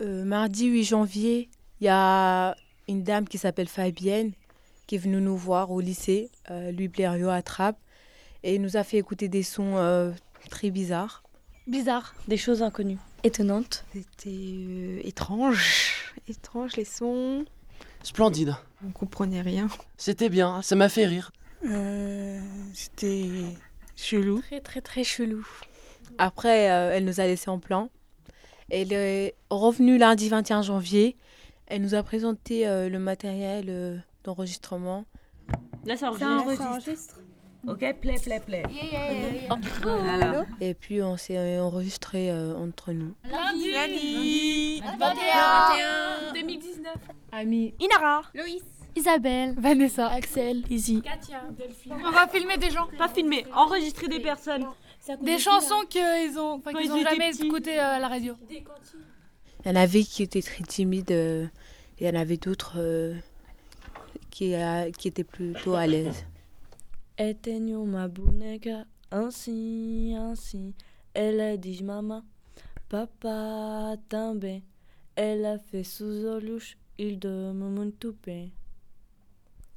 Euh, mardi 8 janvier, il y a une dame qui s'appelle Fabienne qui est venue nous voir au lycée, euh, Louis Blériot à Trappes, et nous a fait écouter des sons euh, très bizarres. Bizarre. Des choses inconnues. Étonnantes. C'était euh, étrange. Étrange les sons. Splendide. On comprenait rien. C'était bien, ça m'a fait rire. Euh, C'était chelou. Très très très chelou. Après, euh, elle nous a laissé en plan. Elle est revenue lundi 21 janvier. Elle nous a présenté euh, le matériel euh, d'enregistrement. Là, ça enregistre. Ok, play, play, play. Et puis on s'est enregistré euh, entre nous. Lundi. Lundi. 21. 2019. Amis, Inara. Loïs. Isabelle. Vanessa. Axel. Izzy. Katia. Delphine. On va filmer des gens. Pas filmer, enregistrer des personnes. Des chansons qu'ils ont, enfin, qu'ils ils ont jamais écoutées euh, à la radio. il y en avait qui étaient très timides. euh, et il y en avait d'autres euh, qui, euh, qui étaient plutôt à l'aise. Éteignons ma ainsi, ainsi. Elle a dit maman, papa. Elle a fait sous louche, il de mon toupé.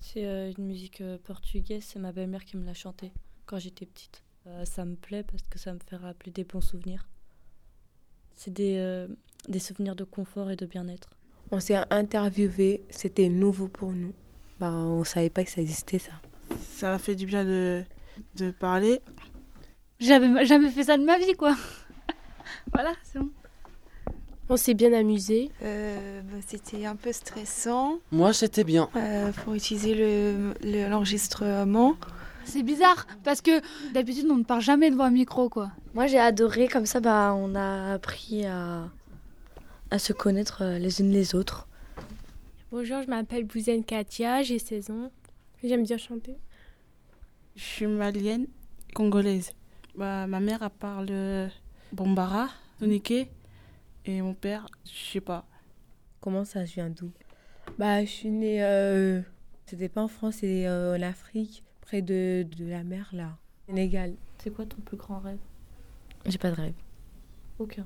C'est euh, une musique euh, portugaise, c'est ma belle-mère qui me l'a chantée quand j'étais petite. Euh, ça me plaît parce que ça me fait rappeler des bons souvenirs. C'est des, euh, des souvenirs de confort et de bien-être. On s'est interviewé, c'était nouveau pour nous. Bah, on ne savait pas que ça existait ça. Ça m'a fait du bien de, de parler. J'avais jamais fait ça de ma vie, quoi. voilà, c'est bon. On s'est bien amusé. Euh, bah, C'était un peu stressant Moi, c'était bien. euh, pour utiliser le- le- l'enregistrement. C'est bizarre parce que d'habitude on ne parle jamais devant un micro, quoi. Moi j'ai adoré, comme ça bah, on a appris à, à se connaître euh, les unes les autres. Bonjour, je m'appelle Bouzen Katia, j'ai 16 ans. J'aime bien chanter. Je suis malienne, congolaise. Bah, ma mère, elle parle Bambara, Toniké. Et mon père, je sais pas. Comment ça, je viens d'où? Bah, je suis née. euh, C'était pas en France, c'est euh, en Afrique, près de, de la mer, là. Sénégal. C'est quoi ton plus grand rêve? J'ai pas de rêve. Aucun.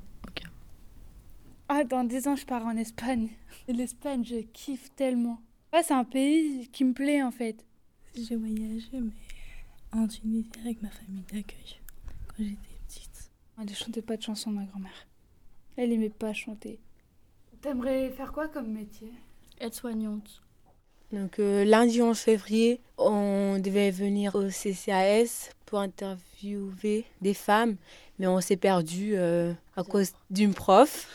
Ah, dans 10 ans je pars en Espagne. L'Espagne, je kiffe tellement. Ouais, c'est un pays qui me plaît en fait. J'ai voyagé, mais en Tunisie avec ma famille d'accueil quand j'étais petite. Elle ne chantait pas de chansons, ma grand-mère. Elle aimait pas chanter. T'aimerais faire quoi comme métier? Aide-soignante. Donc, euh, lundi 11 février, on devait venir au CCAS pour interviewer des femmes, mais on s'est perdu euh, à cause d'une prof.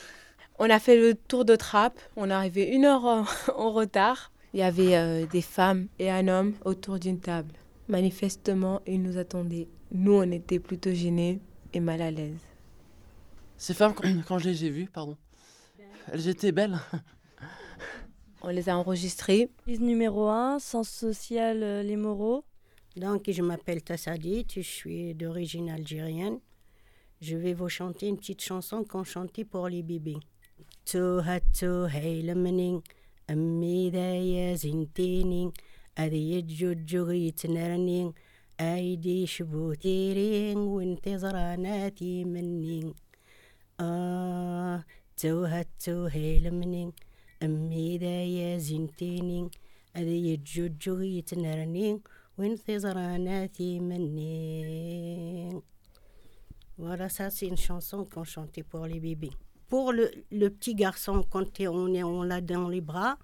On a fait le tour de trappe, on est arrivé une heure en, en retard. Il y avait euh, des femmes et un homme autour d'une table. Manifestement, ils nous attendaient. Nous, on était plutôt gênés et mal à l'aise. Ces femmes, quand, quand je les ai vues, pardon, elles étaient belles. On les a enregistrées. Prise numéro 1, sens social, euh, les moraux. Donc, je m'appelle Tassadit, je suis d'origine algérienne. Je vais vous chanter une petite chanson qu'on chantait pour les bébés. Aidi shbutiring, wintizranati manning. Ah, touhatou heilamning, amida zintinin, adiyajujuri tnarning, wintizranati manning. Voilà, ça c'est une chanson qu'on chantait pour les bébés. Pour le, le petit garçon, quand on, est, on l'a dans les bras,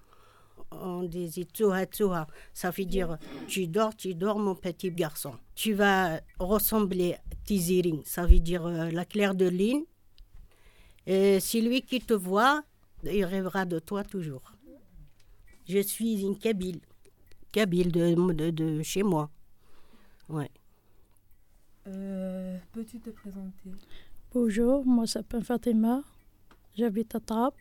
on disait touha touha. Ça veut dire tu dors, tu dors mon petit garçon. Tu vas ressembler à Tiziring, ça veut dire euh, la claire de lune. Et c'est lui qui te voit, il rêvera de toi toujours. Je suis une Kabyle, Kabyle de, de, de chez moi. Ouais. Euh, Peux-tu te présenter? Bonjour, moi je m'appelle Fatima, j'habite à Trappes.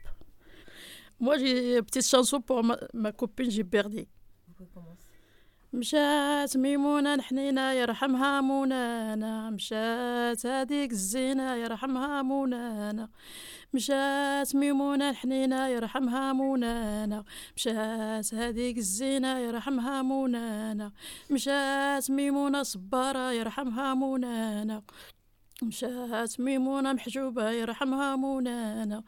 Moi j'ai une petite chanson pour ma, ma copine Gibberdi. مشات ميمونة حنينة يرحمها منانا مشات هذيك الزينة يرحمها منانا مشات ميمونة حنينة يرحمها منانا مشات هذيك الزينة يرحمها منانا مشات ميمونة صبارة يرحمها منانا مشات ميمونة محجوبة يرحمها منانا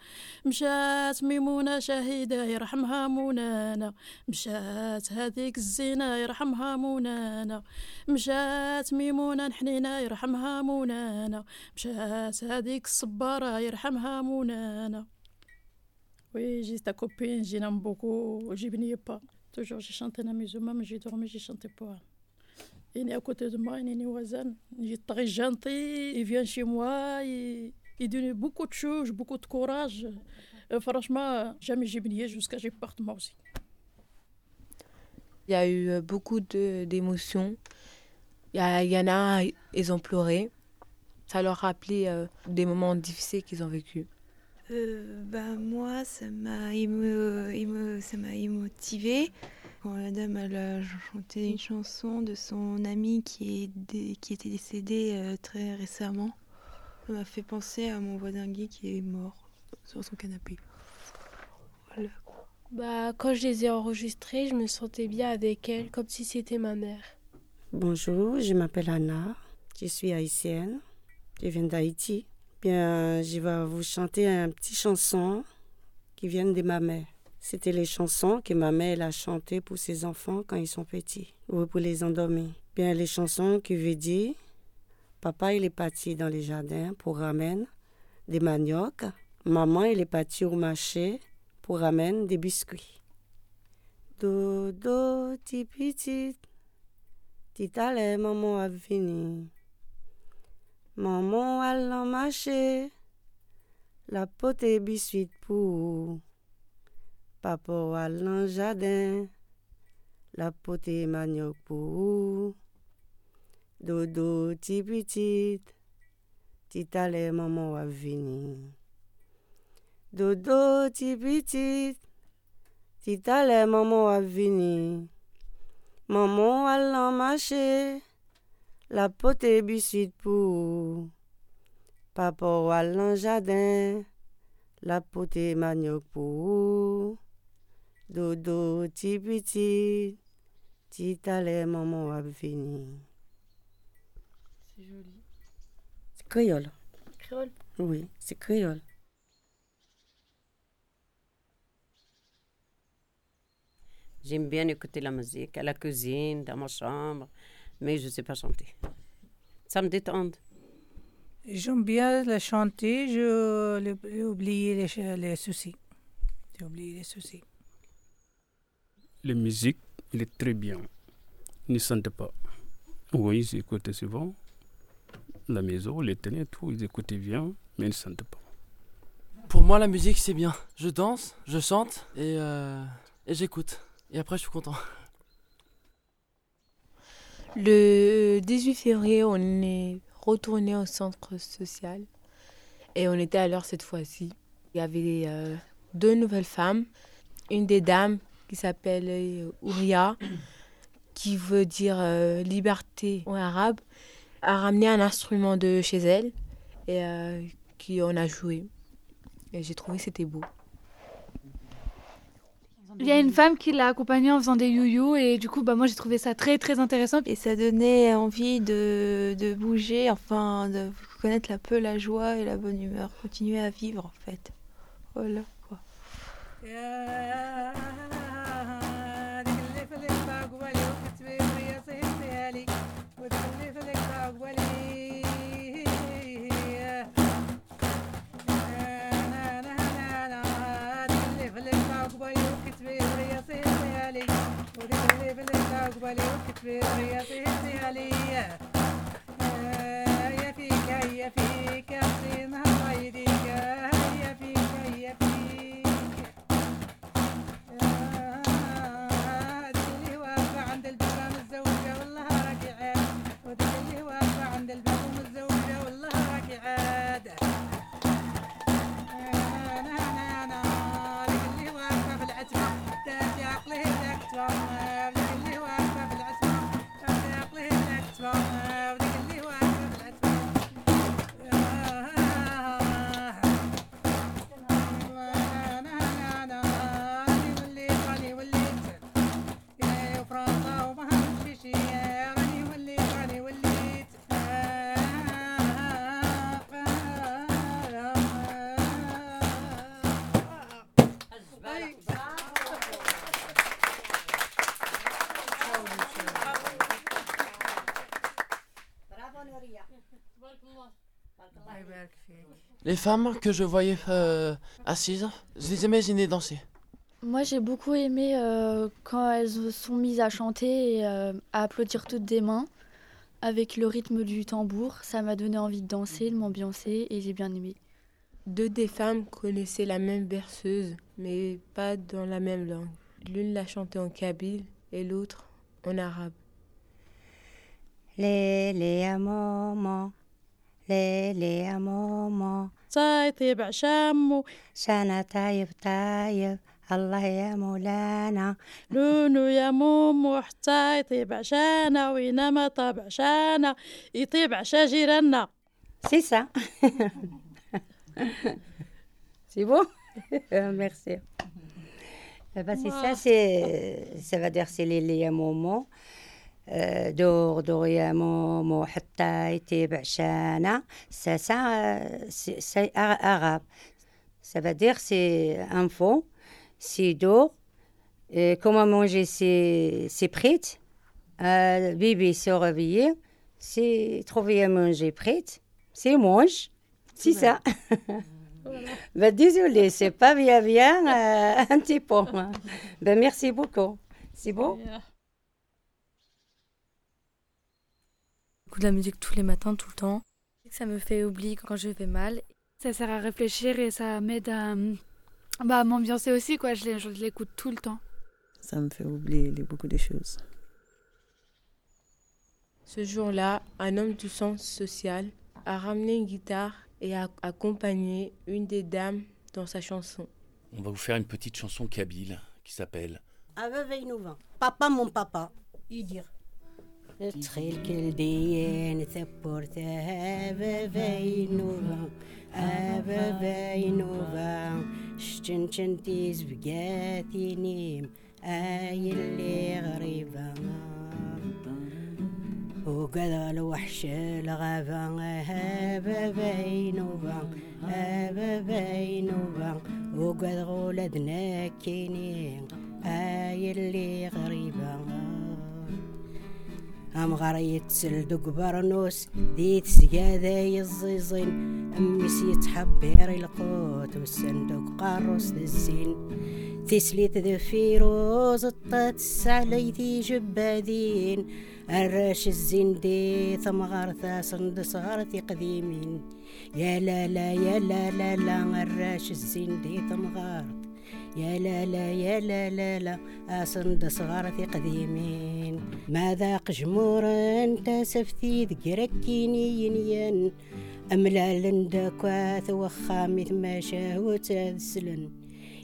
مشات ميمونة شهيدة يرحمها منانا مشات هذيك الزينة يرحمها منانا مشات ميمونة حنينة يرحمها منانا مشات هذيك الصبارة يرحمها منانا وي جي تا كوبين جينا مبوكو جيبني با. توجور جي شانتي لا ميزو مام جي دورمي جي شانتي بوها Il est à côté de moi, il est voisin. Il est très gentil, il vient chez moi, il, il donne beaucoup de choses, beaucoup de courage. Franchement, jamais j'ai venu jusqu'à ce que je parte moi aussi. Il y a eu euh, beaucoup d'émotions. Il, il, y en a, ils ont pleuré. Ça leur rappelait euh, des moments difficiles qu'ils ont vécus. Euh, bah, moi, ça m'a émo, ça m'a émotivée. Quand la dame elle a chanté une chanson de son ami qui, est qui était décédé euh, très récemment, ça m'a fait penser à mon voisin Guy qui est mort sur son canapé. Voilà. Bah, quand je les ai enregistrées, je me sentais bien avec elle, comme si c'était ma mère. Bonjour, je m'appelle Anna, je suis haïtienne, je viens d'Haïti. Bien, je vais vous chanter une petite chanson qui vient de ma mère. C'était les chansons que ma mère a chantées pour ses enfants quand ils sont petits, ou pour les endormir. Bien, les chansons qui veut dire Papa, il est parti dans les jardins pour ramener des maniocs. Maman, il est parti au marché pour ramener des biscuits. Dodo, ti petit, ti maman a venu. Maman allant marcher, la pote biscuit pour. Papa allant jardin, la pote manioc pour. Dodo ti petit, ti tale maman a vini. Dodo ti petit, ti tale maman a vini. Maman allant marcher, la pote biscuit pour. Papa allant jardin, la pote manioc pour. Dodo ti petit, ti maman a vini. C'est joli. C'est créole. Créole? Oui, c'est créole. J'aime bien écouter la musique à la cuisine, dans ma chambre, mais je ne sais pas chanter. Ça me détend. J'aime bien la chanter, j'ai oublié les, les soucis. J'ai oublié les soucis. La musique, il est très bien. Ne sentent pas. Oui, ils écoutent souvent. La maison, les télé, tout, ils écoutent bien, mais ils ne sentent pas. Pour moi, la musique, c'est bien. Je danse, je chante et, euh, et j'écoute. Et après, je suis content. Le 18 février, on est retourné au centre social et on était à l'heure cette fois-ci. Il y avait euh, deux nouvelles femmes. Une des dames qui s'appelle euh, Ouria, qui veut dire euh, liberté en arabe, a ramené un instrument de chez elle et euh, qui en a joué. Et j'ai trouvé que c'était beau. Il y a une femme qui l'a accompagnée en faisant des youyou et du coup bah moi j'ai trouvé ça très très intéressant et ça donnait envie de, de, bouger enfin de connaître un peu la joie et la bonne humeur continuer à vivre en fait voilà quoi. Les femmes que je voyais euh, assises, je les imaginais danser. Moi, j'ai beaucoup aimé euh, quand elles se sont mises à chanter et euh, à applaudir toutes des mains avec le rythme du tambour. Ça m'a donné envie de danser, de m'ambiancer et j'ai bien aimé. Deux des femmes connaissaient la même berceuse, mais pas dans la même langue. L'une la chantait en kabyle et l'autre en arabe. ليلي يا ماما ليلي يا ماما طيب عشامو شانا طيب طيب الله يا مولانا لونو يا مومو حتى يطيب عشانا وينما طاب عشانا يطيب عشا جيراننا C'est ça. c'est bon Merci. Eh ben, c'est ça, c'est, ça va dire c'est les, les à moment. Euh, دور دور يا مومو حتى يطيب عشانا ça ça euh, c'est c'est ara- arabe ça veut dire c'est info c'est d'eau et comment manger c'est c'est prête euh, bébé se réveiller c'est trouver à manger prête c'est mange c'est ça ben, désolé c'est pas bien bien euh, un petit peu ben, merci beaucoup c'est bon de la musique tous les matins, tout le temps. Ça me fait oublier quand je vais mal. Ça sert à réfléchir et ça m'aide à, bah, m'ambiancer aussi, quoi. Je l'écoute tout le temps. Ça me fait oublier beaucoup de choses. Ce jour-là, un homme du sens social a ramené une guitare et a accompagné une des dames dans sa chanson. On va vous faire une petite chanson kabyle qui s'appelle Papa mon papa, Idir. تخيل كل ديان ثبور ثهاب فاينوفا أبا فاينوفا شتن تنتيز بقاتي نيم آي اللي غريبة وقذا الوحش الغابة هابا بينوبا هابا بينوبا وقذا غولدنا كينين آي اللي غريبة أم غريت تسلد قبرنوس ديت سجادة يزيزين. أم سيت حبير القوت والصندوق قاروس الزين تسليت دفيروز الطات السعليتي جبادين. الراش الزندي ثمغر صند صغارتي قديمين يا لا لا يا لا لا لا الراش الزندي ثمغرت يا لا لا يا لا لا لا أصند صغار في قديمين. ما ذاق جمورا تاسفتي ذكرك ينين ين. لندك واث وخامث ما شاهو سلن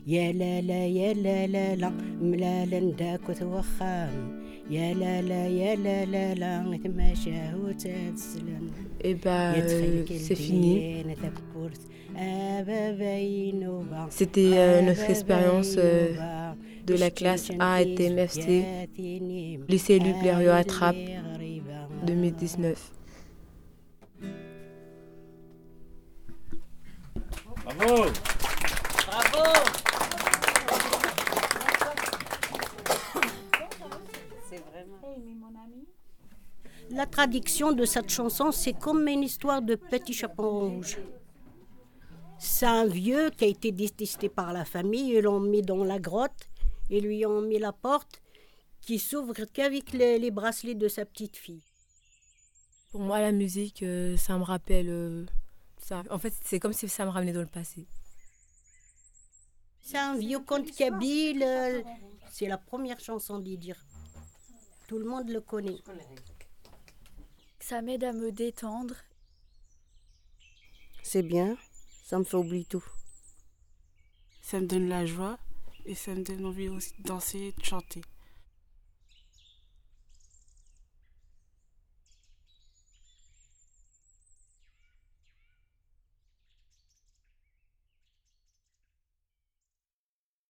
يا لا لا يا لا لا لا ملا داكوث وخام يا لا لا يا لا لا لا ثما شهوت السلن Et bah, euh, c'est fini. C'était euh, notre expérience euh, de la classe A et TMFC, lycée Luc Blériot à Trappes, 2019. Bravo Bravo La traduction de cette chanson, c'est comme une histoire de petit chaperon rouge. C'est un vieux qui a été détesté par la famille, ils l'ont mis dans la grotte, et lui ont mis la porte qui s'ouvre qu'avec les, les bracelets de sa petite fille. Pour moi, la musique, euh, ça me rappelle euh, ça. En fait, c'est comme si ça me ramenait dans le passé. C'est un vieux conte kabyle, euh, c'est la première chanson d'Idir. Tout le monde le connaît. Ça m'aide à me détendre. C'est bien, ça me fait oublier tout. Ça me donne la joie et ça me donne envie aussi de danser et de chanter.